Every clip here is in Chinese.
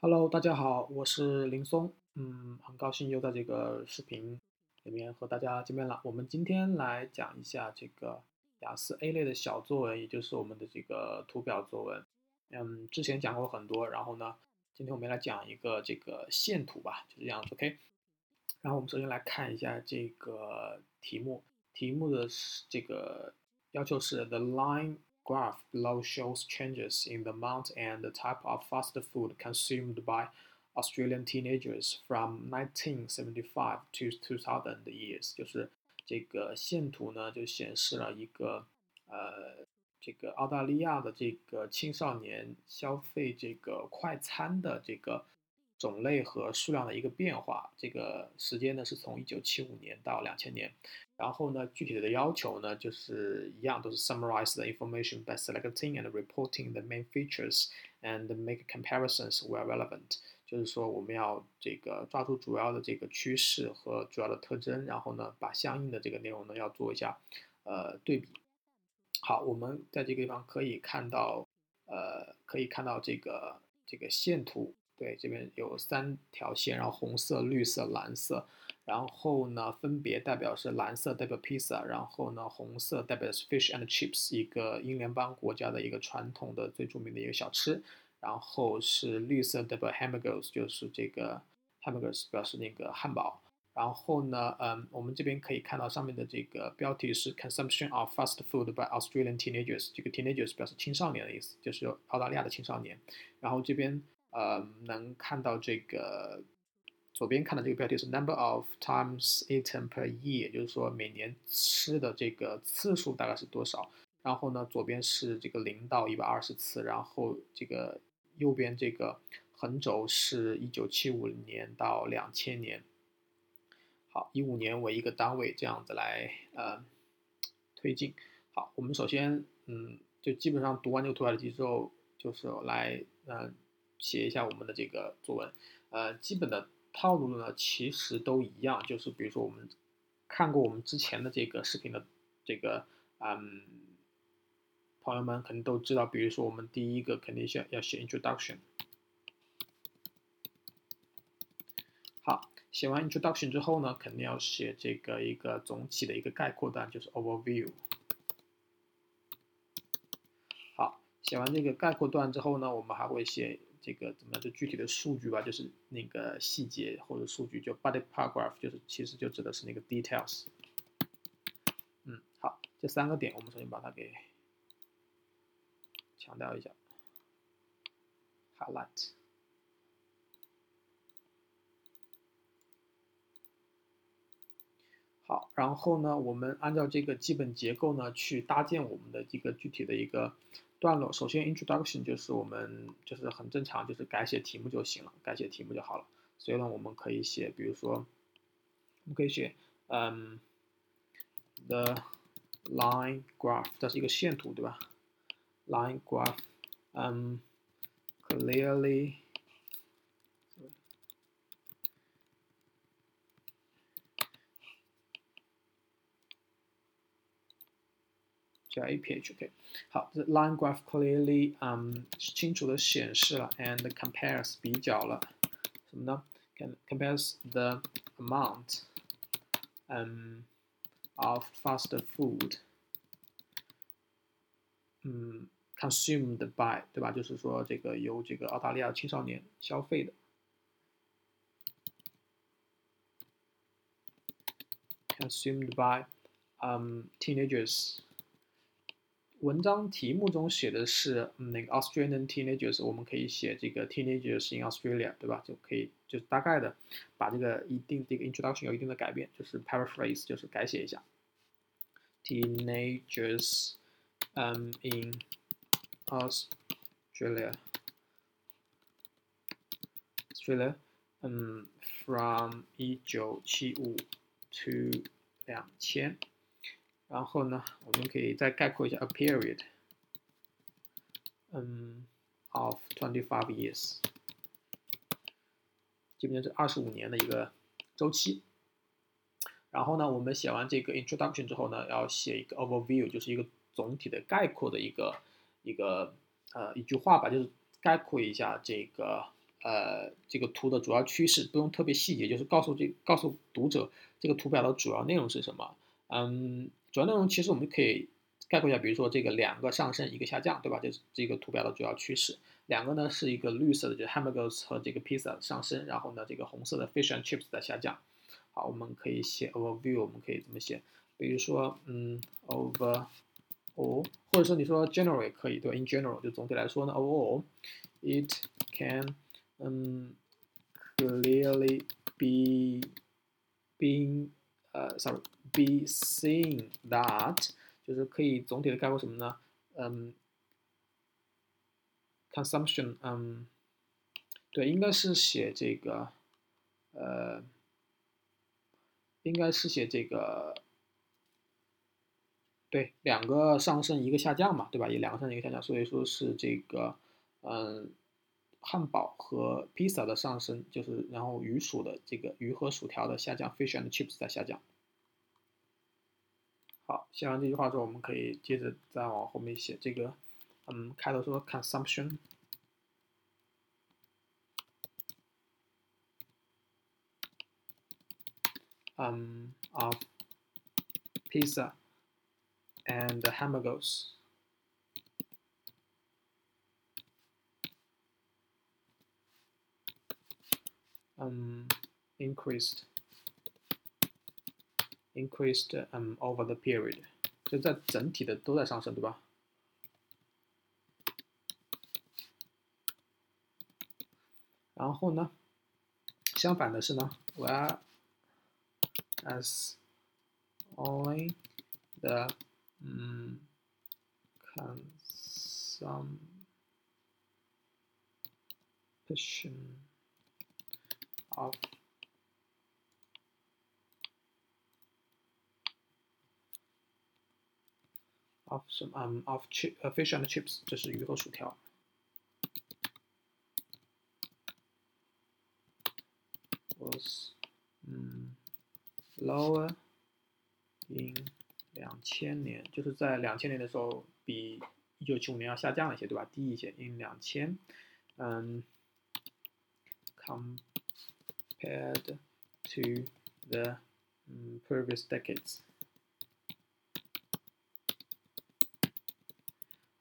Hello，大家好，我是林松，嗯，很高兴又在这个视频里面和大家见面了。我们今天来讲一下这个雅思 A 类的小作文，也就是我们的这个图表作文。嗯，之前讲过很多，然后呢，今天我们来讲一个这个线图吧，就这样，OK。然后我们首先来看一下这个题目，题目的这个要求是 The line。graph below shows changes in the amount and the type of fast food consumed by Australian teenagers from 1975 to 2000 years，就是这个线图呢，就显示了一个呃，这个澳大利亚的这个青少年消费这个快餐的这个 种类和数量的一个变化。这个时间呢是从1975年到2000年。然后呢，具体的要求呢，就是一样，都是 summarize the information by selecting and reporting the main features and make comparisons where relevant。就是说，我们要这个抓住主要的这个趋势和主要的特征，然后呢，把相应的这个内容呢要做一下呃对比。好，我们在这个地方可以看到，呃，可以看到这个这个线图，对，这边有三条线，然后红色、绿色、蓝色。然后呢，分别代表是蓝色代表披萨，然后呢，红色代表是 fish and chips，一个英联邦国家的一个传统的最著名的一个小吃。然后是绿色代表 hamburgers，就是这个 hamburgers 表示那个汉堡。然后呢，嗯，我们这边可以看到上面的这个标题是 consumption of fast food by Australian teenagers，这个 teenagers 表示青少年的意思，就是澳大利亚的青少年。然后这边呃能看到这个。左边看的这个标题是 number of times eaten per year，也就是说每年吃的这个次数大概是多少。然后呢，左边是这个零到一百二十次，然后这个右边这个横轴是一九七五年到两千年。好，一五年为一个单位，这样子来呃推进。好，我们首先嗯，就基本上读完这个图表的之后，就是来嗯写一下我们的这个作文，呃，基本的。套路呢，其实都一样，就是比如说我们看过我们之前的这个视频的这个，嗯，朋友们肯定都知道，比如说我们第一个肯定是要写 introduction。好，写完 introduction 之后呢，肯定要写这个一个总体的一个概括段，就是 overview。好，写完这个概括段之后呢，我们还会写。这个怎么就具体的数据吧，就是那个细节或者数据，就 body paragraph，就是其实就指的是那个 details。嗯，好，这三个点我们重新把它给强调一下，highlight。好，然后呢，我们按照这个基本结构呢去搭建我们的一个具体的一个。段落首先，introduction 就是我们就是很正常，就是改写题目就行了，改写题目就好了。所以呢，我们可以写，比如说，我们可以写，嗯，the line graph，这是一个线图，对吧？line graph，嗯，clearly ，clearly。叫 APH，OK，好，the line graph clearly，嗯，清楚的显示了，and compares 比较了什么呢？can compares the amount，嗯，of fast food，嗯，consumed by，对吧？就是说这个由这个澳大利亚青少年消费的，consumed by，嗯，teenagers。 文章题目中写的是那个 Australian teenagers，我们可以写这个 teenagers in Australia，对吧？就可以就大概的把这个一定这个 introduction 有一定的改变，就是 paraphrase，就是改写一下 teenagers，嗯，in Australia，Australia，嗯，from 一九七五 to 两千。然后呢，我们可以再概括一下 a period，嗯，of twenty five years，基本上是二十五年的一个周期。然后呢，我们写完这个 introduction 之后呢，要写一个 overview，就是一个总体的概括的一个一个呃一句话吧，就是概括一下这个呃这个图的主要趋势，不用特别细节，就是告诉这告诉读者这个图表的主要内容是什么。嗯，主要内容其实我们可以概括一下，比如说这个两个上升一个下降，对吧？这是这个图表的主要趋势。两个呢是一个绿色的，就是 hamburgers 和这个 pizza 上升，然后呢这个红色的 fish and chips 在下降。好，我们可以写 overview，我们可以怎么写？比如说，嗯，over all，或者说你说 general 也可以，对吧？In general，就总体来说呢，overall，it can，嗯，clearly be being，呃，sorry，be seeing that，就是可以总体的概括什么呢？嗯。consumption，嗯，对，应该是写这个，呃，应该是写这个，对，两个上升一个下降嘛，对吧？也两个上升一个下降，所以说是这个，嗯，汉堡和披萨的上升，就是然后鱼薯的这个鱼和薯条的下降，fish and chips 在下降。好，写完这句话之后，我们可以接着再往后面写这个。嗯，开头说 consumption，嗯 of pizza and hamburgers。um, increased increased um over the period，就在整体的都在上升，对吧？然后呢，相反的是呢，where as only the 嗯 consumption of of some um of chip uh, fish and chips，这是鱼和薯条。was 嗯 lower in 两千年，就是在两千年的时候比一九七五年要下降了一些，对吧？低一些，in 两千，嗯，come，compared to the 嗯 previous decades。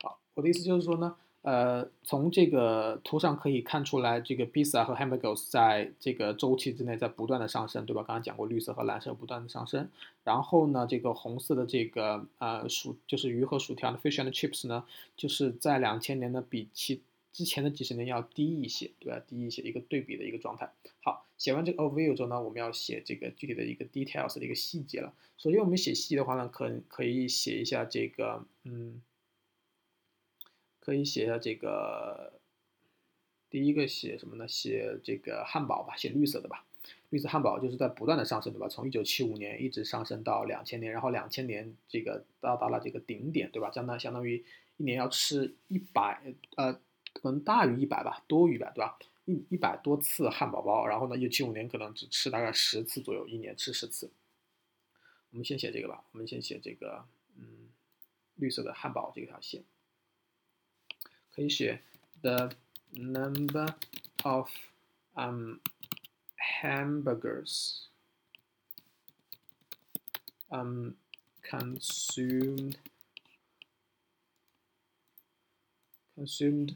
好，我的意思就是说呢。呃，从这个图上可以看出来，这个 pizza 和 hamburgers 在这个周期之内在不断的上升，对吧？刚刚讲过，绿色和蓝色不断的上升。然后呢，这个红色的这个呃薯就是鱼和薯条的 fish and chips 呢，就是在两千年呢比其之前的几十年要低一些，对吧？低一些，一个对比的一个状态。好，写完这个 overview 之后呢，我们要写这个具体的一个 details 的一个细节了。首先我们写细节的话呢，可可以写一下这个，嗯。可以写一下这个，第一个写什么呢？写这个汉堡吧，写绿色的吧。绿色汉堡就是在不断的上升，对吧？从一九七五年一直上升到两千年，然后两千年这个到达了这个顶点，对吧？相当相当于一年要吃一百，呃，可能大于一百吧，多于一百，对吧？一一百多次汉堡包，然后呢，一九七五年可能只吃大概十次左右，一年吃十次。我们先写这个吧，我们先写这个，嗯，绿色的汉堡这条线。可以写 the number of um hamburgers um consumed consumed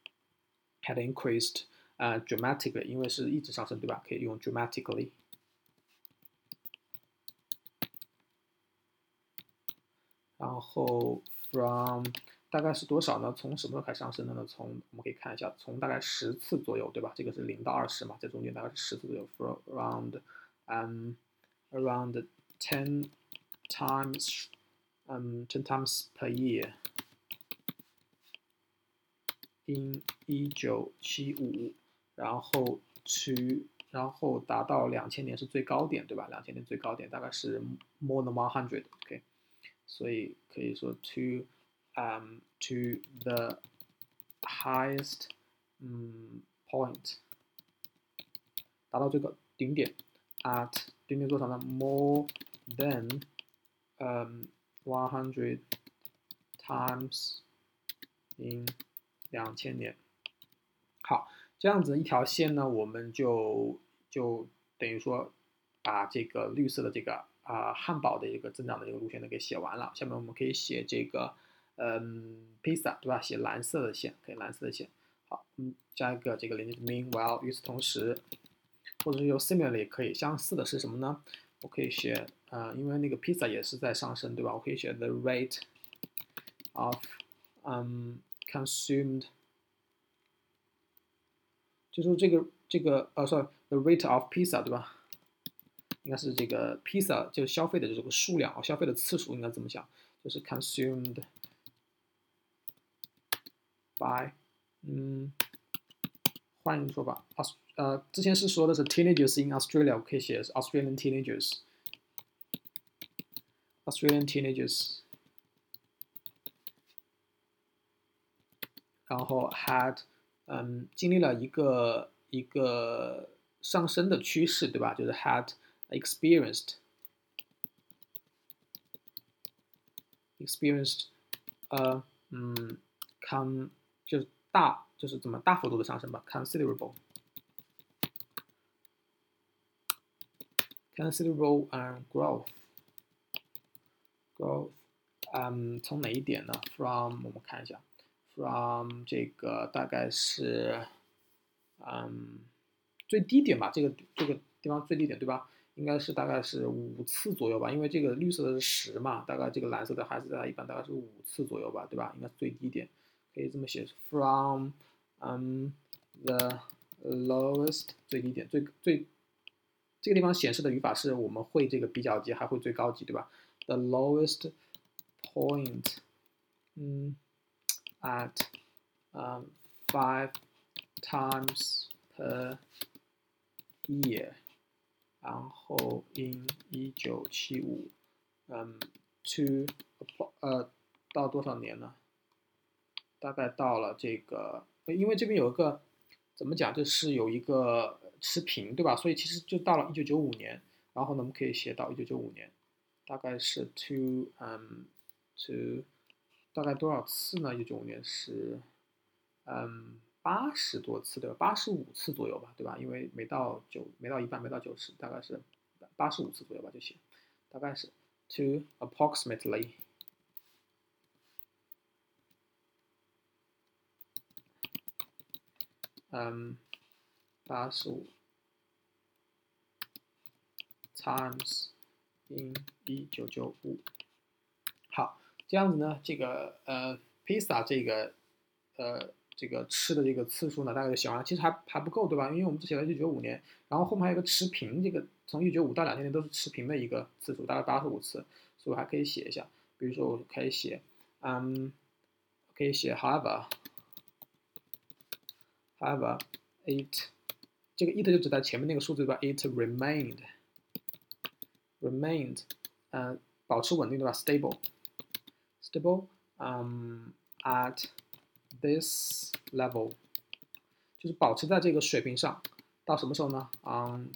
had increased 啊 dramatically，因为是一直上升，对吧？可以用 dramatically。然后 from 大概是多少呢？从什么时候开始上升的呢？从我们可以看一下，从大概十次左右，对吧？这个是零到二十嘛，在中间大概是十次左右，from around um around ten times um ten times per year in 一九七五，然后 to，然后达到两千年是最高点，对吧？两千年最高点大概是 more than one hundred，OK，所以可以说 to，嗯，to the highest，嗯，point，达到这个顶点，at 顶点多少呢？more than，嗯，one hundred times in 两千年。好，这样子一条线呢，我们就就等于说把这个绿色的这个啊汉堡的一个增长的一个路线呢给写完了。下面我们可以写这个嗯披萨，对吧？写蓝色的线，可以蓝色的线。好，嗯，加一个这个连接 meanwhile，与此同时，或者是用 similarly 可以相似的是什么呢？我可以写啊，因为那个披萨也是在上升，对吧？我可以写 the rate of um consumed 就说这个这个呃，sorry，the rate of pizza，对吧？应该是这个 pizza 就消费的这个数量啊，消费的次数应该这么讲，就是 consumed by，嗯，换一个说法，啊，呃，之前是说的是 teenagers in Australia，我可以写是 Australian teenagers，Australian teenagers， 然后 had。嗯，经历了一个一个上升的趋势，对吧？就是 had experienced experienced 呃嗯 con 就是大就是怎么大幅度的上升吧，considerable considerable and growth growth 嗯从哪一点呢？from 我们看一下。 from 这个大概是，嗯，最低点吧，这个这个地方最低点对吧？应该是大概是五次左右吧，因为这个绿色的是十嘛，大概这个蓝色的还是在一般大概是五次左右吧，对吧？应该是最低点，可以这么写，from，嗯，the lowest 最低点最最这个地方显示的语法是我们会这个比较级还会最高级对吧？the lowest point，嗯。At um, five times per year，然后 in 一九七五，嗯，to 呃到多少年呢？大概到了这个，因为这边有一个怎么讲，就是有一个持平，对吧？所以其实就到了一九九五年，然后呢，我们可以写到一九九五年，大概是 to 嗯 to 大概多少次呢？一九九五年是，嗯，八十多次对吧？八十五次左右吧，对吧？因为没到九，没到一半，没到九十，大概是八十五次左右吧，就行。大概是 to approximately，嗯，八十五 times in 一九九五，这样子呢，这个呃，披萨这个呃，这个吃的这个次数呢，大概就写完了。其实还还不够，对吧？因为我们只写了一九九五年，然后后面还有个持平，这个从一九五到两千年都是持平的一个次数，大概八十五次，所以我还可以写一下。比如说，我可以写，嗯，可以写 however，however，it，这个 it 就指代前面那个数字对吧？it remained，remained，嗯，保持稳定对吧？stable。Stable um at this level，就是保持在这个水平上，到什么时候呢？On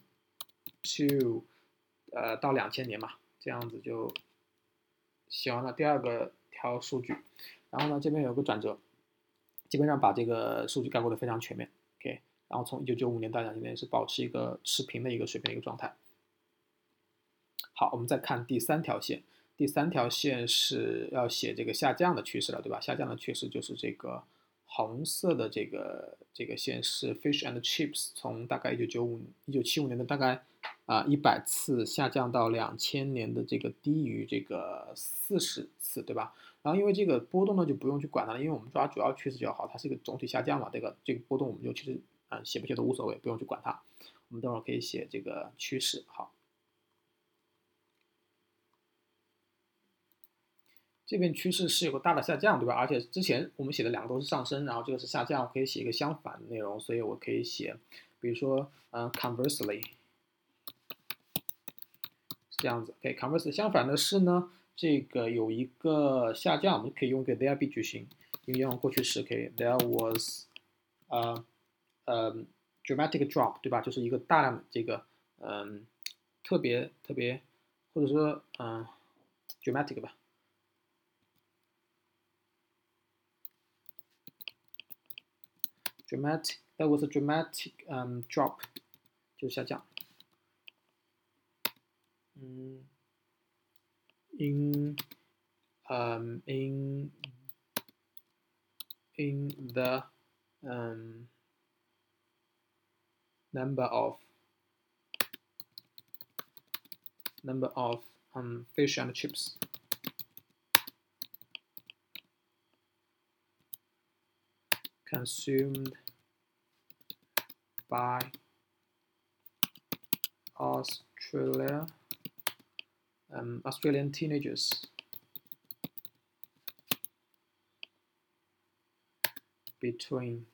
to 呃到两千年嘛，这样子就写完了第二个条数据。然后呢，这边有个转折，基本上把这个数据概括的非常全面。OK，然后从一九九五年到两千年是保持一个持平的一个水平的一个状态。好，我们再看第三条线。第三条线是要写这个下降的趋势了，对吧？下降的趋势就是这个红色的这个这个线是 fish and chips，从大概一九九五一九七五年的大概啊一百次下降到两千年的这个低于这个四十次，对吧？然后因为这个波动呢就不用去管它了，因为我们抓主要趋势就好，它是一个总体下降嘛，这个这个波动我们就其实啊写不写都无所谓，不用去管它。我们等会儿可以写这个趋势，好。这边趋势是有个大的下降，对吧？而且之前我们写的两个都是上升，然后这个是下降，可以写一个相反的内容，所以我可以写，比如说，嗯，conversely 是这样子。OK，conversely 相反的是呢，这个有一个下降，我们可以用一个 there be 句型，因为用过去时，可以 there was，呃，呃，dramatic drop，对吧？就是一个大量的这个，嗯，特别特别，或者说，嗯，dramatic 吧。dramatic that was a dramatic um drop 就是下降。嗯，in um in in the um number of number of um fish and chips consumed by Australia um, Australian teenagers between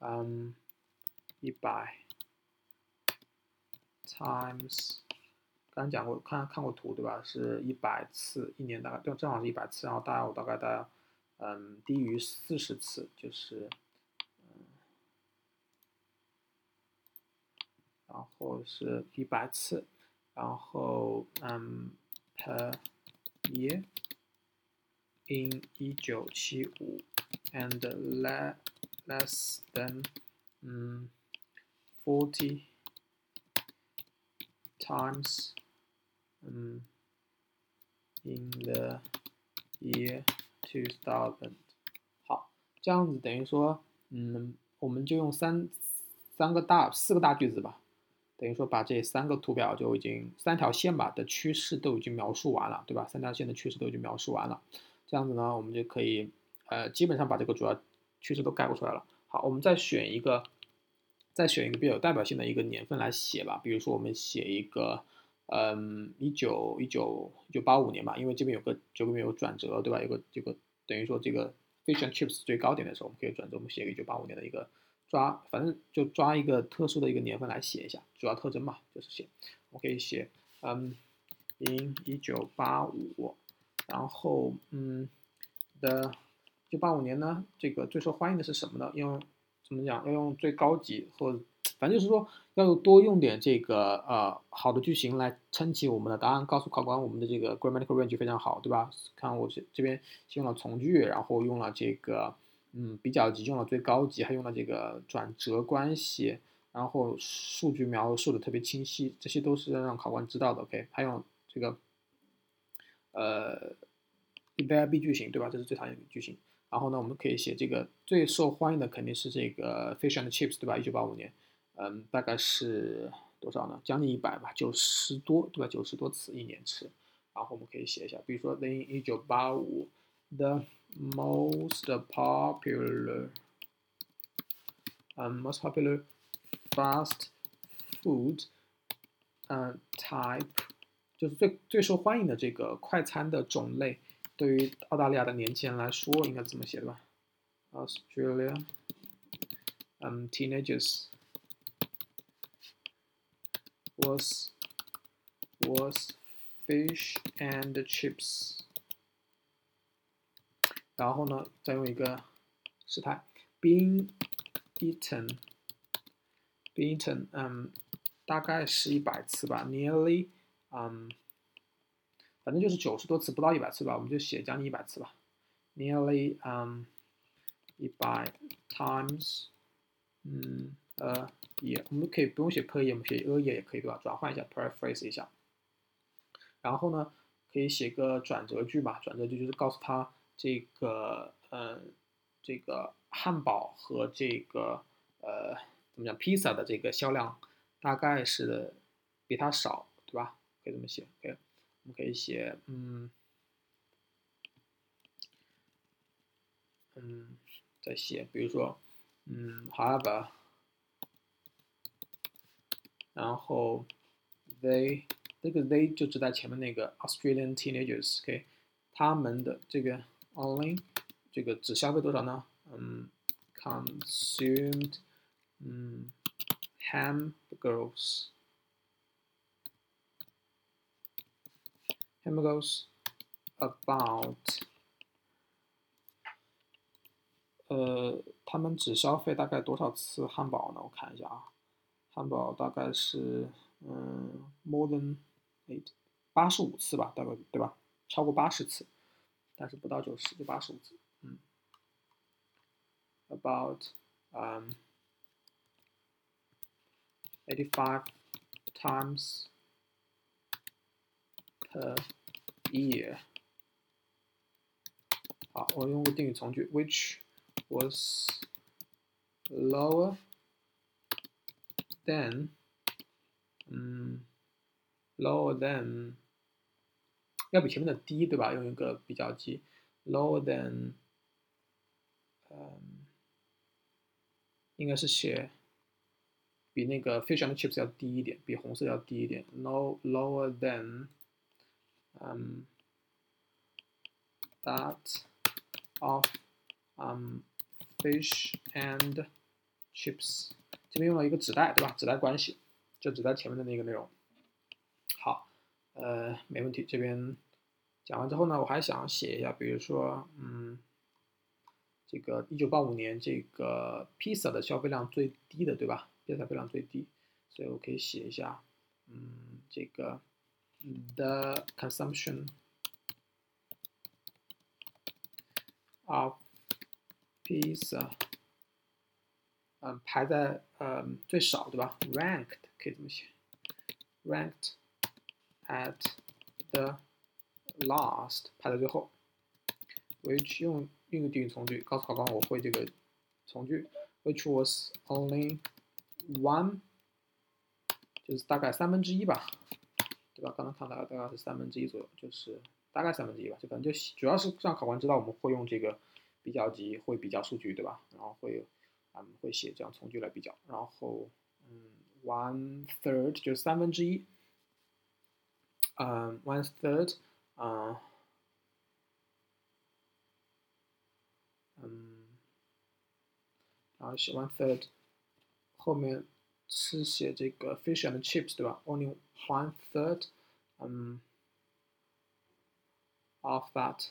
um 一百 times 刚才讲过，看看过图对吧？是一百次，一年大概正正好是一百次，然后大概我大概大概 嗯，低于四十次就是，嗯，然后是一百次，然后嗯，per year in 一九七五，and less less than 嗯 forty times 嗯 in the year。Two thousand，好，这样子等于说，嗯，我们就用三三个大四个大句子吧，等于说把这三个图表就已经三条线吧的趋势都已经描述完了，对吧？三条线的趋势都已经描述完了，这样子呢，我们就可以呃基本上把这个主要趋势都概括出来了。好，我们再选一个，再选一个比较有代表性的一个年份来写吧，比如说我们写一个。嗯，一九一九一九八五年吧，因为这边有个这边有转折，对吧？有个这个等于说这个 fish and chips 最高点的时候，我们可以转折，我们写个一九八五年的一个抓，反正就抓一个特殊的一个年份来写一下，主要特征嘛，就是写，我可以写，嗯，in 一九八五，然后嗯的，一九八五年呢，这个最受欢迎的是什么呢？用怎么讲？要用最高级或。反正就是说，要多用点这个呃好的句型来撑起我们的答案，告诉考官我们的这个 grammatical range 非常好，对吧？看我这这边用了从句，然后用了这个嗯比较级，用了最高级，还用了这个转折关系，然后数据描述的特别清晰，这些都是要让考官知道的。OK，还有这个呃 there be 句型，对吧？这是最常见的句型。然后呢，我们可以写这个最受欢迎的肯定是这个 fish and chips，对吧？一九八五年。嗯，大概是多少呢？将近一百吧，九十多，对吧？九十多次一年吃，然后我们可以写一下，比如说零一九八五，the most popular，嗯，most popular fast food，嗯，type，就是最最受欢迎的这个快餐的种类，对于澳大利亚的年轻人来说，应该怎么写对吧？Australia，嗯，teenagers。was was fish and chips。然后呢，再用一个时态，being eaten being eaten，嗯，大概是一百次吧，nearly，嗯，反正就是九十多次，不到一百次吧，我们就写将近一百次吧，nearly，嗯，一百 times，嗯， 呃。也，我们可以不用写 per year，我们写 a year 也可以，对吧？转换一下，paraphrase 一下。然后呢，可以写个转折句吧。转折句就是告诉他这个，嗯，这个汉堡和这个，呃，怎么讲，披萨的这个销量大概是比它少，对吧？可以这么写。OK，我们可以写，嗯，嗯，再写，比如说，嗯，however。然后，they 这个 they 就指代前面那个 Australian teenagers，OK，他们的这个 only 这个只消费多少呢？嗯，consumed 嗯，hamburgers。hamburgers about 呃，他们只消费大概多少次汉堡呢？我看一下啊， 汉堡大概是嗯，more than eight 八十五次吧，大概对吧？超过八十次，但是不到九十，就八十五次。嗯，about um eighty five times per year。好，我用个定语从句，which was lower Then，嗯，lower than，要比前面的低，对吧？用一个比较级，lower than，嗯，应该是写比那个 fish and chips 要低一点，比红色要低一点，no lower than，嗯，that of，嗯。Fish and chips，这边用了一个指代，对吧？指代关系，就指代前面的那个内容。好，呃，没问题。这边讲完之后呢，我还想写一下，比如说，嗯，这个一九八五年这个披萨的消费量最低的，对吧？披萨消费量最低，所以我可以写一下，嗯，这个 the consumption of Pizza，嗯，排在呃最少，对吧？Ranked 可以这么写，Ranked at the last 排在最后。Which 用用个定语从句告诉考官我会这个从句，Which was only one，就是大概三分之一吧，对吧？刚刚看到大概是三分之一左右，就是大概三分之一吧，就可能就主要是让考官知道我们会用这个。比较级会比较数据对吧？然后会有，嗯，会写这样从句来比较。然后，嗯，one third 就是三分之一，嗯，one third，啊，嗯，然后写 one third，后面是写这个 fish and chips 对吧？Only one third，嗯，of that。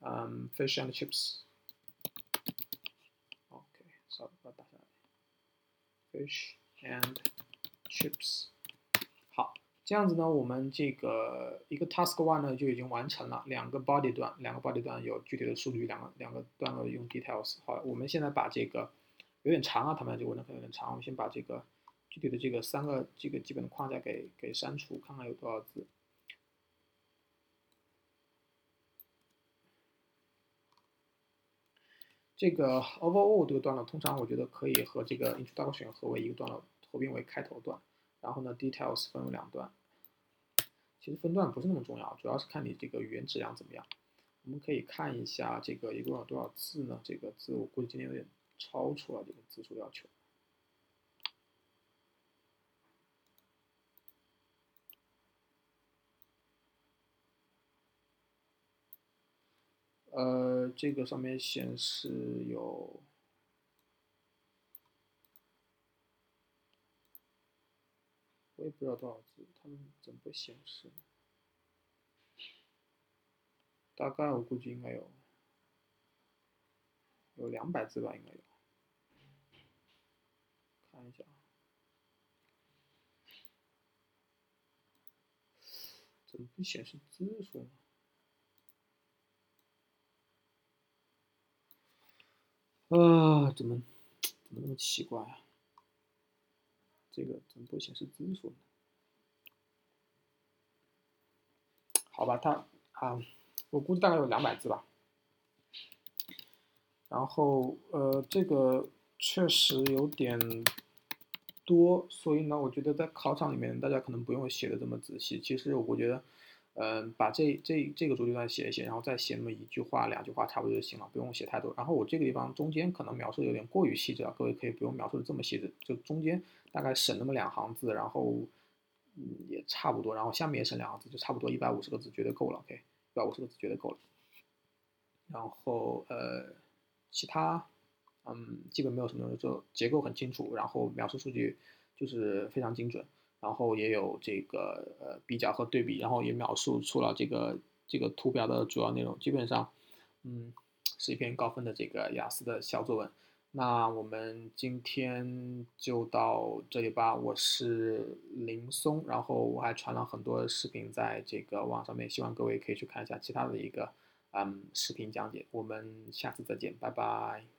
um, fish and chips. OK，稍微把它打下来。Fish and chips。好，这样子呢，我们这个一个 task one 呢就已经完成了，两个 body 段，两个 body 段有具体的数据，两个两个段落用 details。好，我们现在把这个有点长啊，他们这个文章可能有点长，我们先把这个具体的这个三个这个基本的框架给给删除，看看有多少字。这个 overall 这个段落，通常我觉得可以和这个 introduction 合为一个段落，合并为开头段。然后呢，details 分为两段。其实分段不是那么重要，主要是看你这个语言质量怎么样。我们可以看一下这个一共有多少字呢？这个字我估计今天有点超出了这个字数要求。呃，这个上面显示有，我也不知道多少字，他们怎么不显示？大概我估计应该有，有两百字吧，应该有。看一下，怎么不显示字数呢？啊，怎么怎么那么奇怪啊？这个怎么不显示字数呢？好吧，它啊，我估计大概有两百字吧。然后呃，这个确实有点多，所以呢，我觉得在考场里面大家可能不用写的这么仔细。其实我觉得。嗯，把这这这个主题段写一写，然后再写那么一句话、两句话，差不多就行了，不用写太多。然后我这个地方中间可能描述的有点过于细致了，各位可以不用描述的这么细致，就中间大概省那么两行字，然后嗯也差不多，然后下面也省两行字，就差不多一百五十个字绝对够了，OK，一百五十个字绝对够了。然后呃，其他嗯，基本没有什么，就结构很清楚，然后描述数据就是非常精准，然后也有这个呃比较和对比，然后也描述出了这个这个图表的主要内容，基本上，嗯，是一篇高分的这个雅思的小作文。那我们今天就到这里吧。我是林松，然后我还传了很多视频在这个网上面，希望各位可以去看一下其他的一个嗯视频讲解。我们下次再见，拜拜。